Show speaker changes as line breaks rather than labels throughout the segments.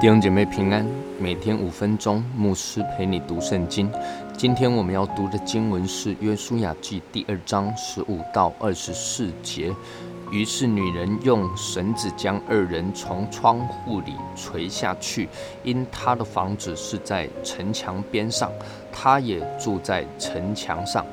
弟兄姐妹平安，每天五分钟，牧师陪你读圣经。今天我们要读的经文是《约书亚记》第二章十五到二十四节。于是女人用绳子将二人从窗户里垂下去，因她的房子是在城墙边上，她也住在城墙上。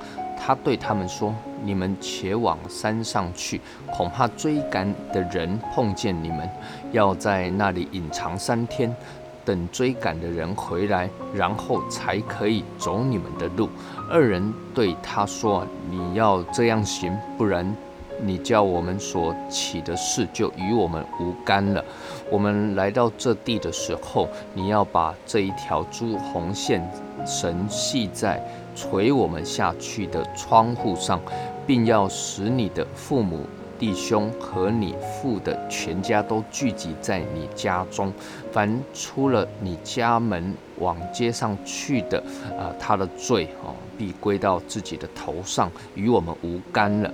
他对他们说：“你们且往山上去，恐怕追赶的人碰见你们，要在那里隐藏三天，等追赶的人回来，然后才可以走你们的路。”二人对他说：“你要这样行，不然你叫我们所起的事就与我们无干了。我们来到这地的时候，你要把这一条朱红线绳系在。”垂我们下去的窗户上，并要使你的父母、弟兄和你父的全家都聚集在你家中。凡出了你家门往街上去的，啊，他的罪哦，必归到自己的头上，与我们无干了。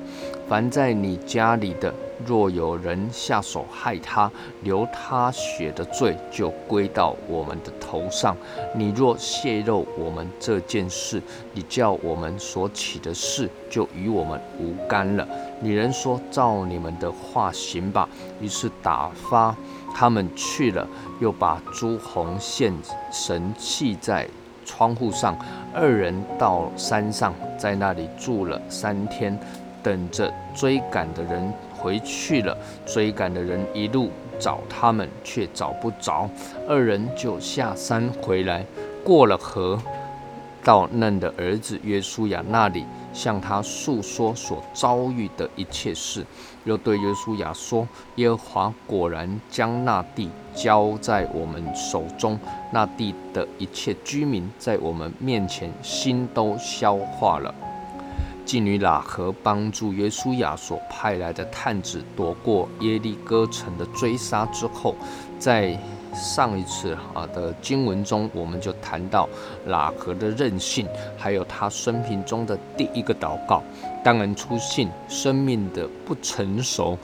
凡在你家里的，若有人下手害他，流他血的罪就归到我们的头上。你若泄露我们这件事，你叫我们所起的事就与我们无干了。女人说：“照你们的话行吧。”于是打发他们去了，又把朱红线绳系在窗户上。二人到山上，在那里住了三天。等着追赶的人回去了，追赶的人一路找他们，却找不着。二人就下山回来，过了河，到嫩的儿子约书亚那里，向他诉说所遭遇的一切事，又对约书亚说：“耶和华果然将那地交在我们手中，那地的一切居民在我们面前心都消化了。”妓女喇合帮助约书亚所派来的探子躲过耶利哥城的追杀之后，在上一次啊的经文中，我们就谈到喇合的任性，还有他生平中的第一个祷告，当然出现生命的不成熟。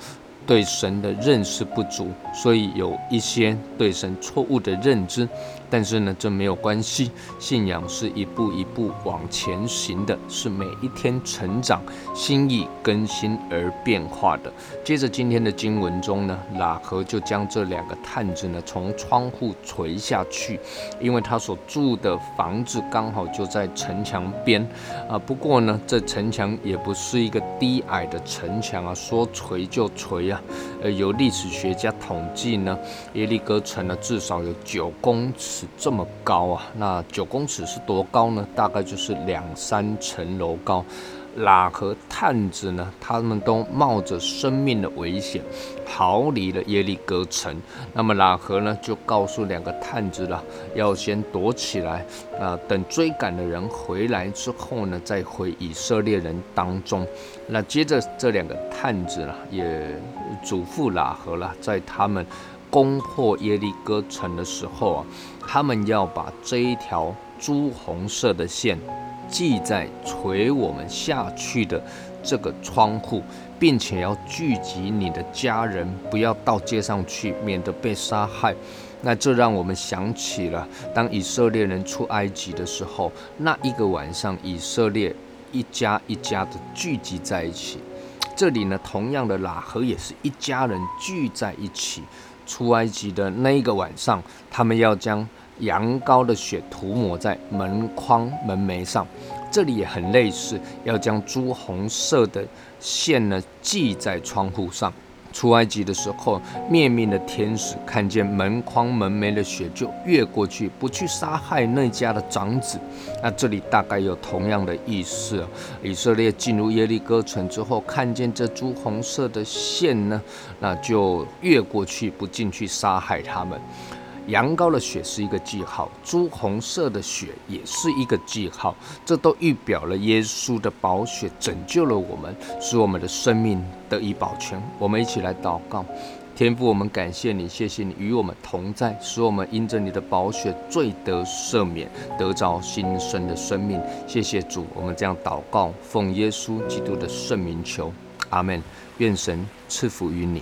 对神的认识不足，所以有一些对神错误的认知。但是呢，这没有关系。信仰是一步一步往前行的，是每一天成长、心意更新而变化的。接着今天的经文中呢，喇合就将这两个探子呢从窗户垂下去，因为他所住的房子刚好就在城墙边啊。不过呢，这城墙也不是一个低矮的城墙啊，说垂就垂啊。呃，有历史学家统计呢，耶利哥城呢至少有九公尺这么高啊。那九公尺是多高呢？大概就是两三层楼高。喇和探子呢，他们都冒着生命的危险逃离了耶利哥城。那么喇和呢，就告诉两个探子了，要先躲起来啊，等追赶的人回来之后呢，再回以色列人当中。那接着这两个探子呢，也嘱咐喇和了，在他们攻破耶利哥城的时候啊，他们要把这一条朱红色的线。系在垂我们下去的这个窗户，并且要聚集你的家人，不要到街上去，免得被杀害。那这让我们想起了，当以色列人出埃及的时候，那一个晚上，以色列一家一家的聚集在一起。这里呢，同样的喇合也是一家人聚在一起出埃及的那一个晚上，他们要将。羊羔的血涂抹在门框、门楣上，这里也很类似，要将朱红色的线呢系在窗户上。出埃及的时候，灭命的天使看见门框、门楣的血，就越过去，不去杀害那家的长子。那这里大概有同样的意思。以色列进入耶利哥城之后，看见这朱红色的线呢，那就越过去，不进去杀害他们。羊羔的血是一个记号，朱红色的血也是一个记号，这都预表了耶稣的宝血拯救了我们，使我们的生命得以保全。我们一起来祷告，天父，我们感谢你，谢谢你与我们同在，使我们因着你的宝血罪得赦免，得着新生的生命。谢谢主，我们这样祷告，奉耶稣基督的圣名求，阿门。愿神赐福于你。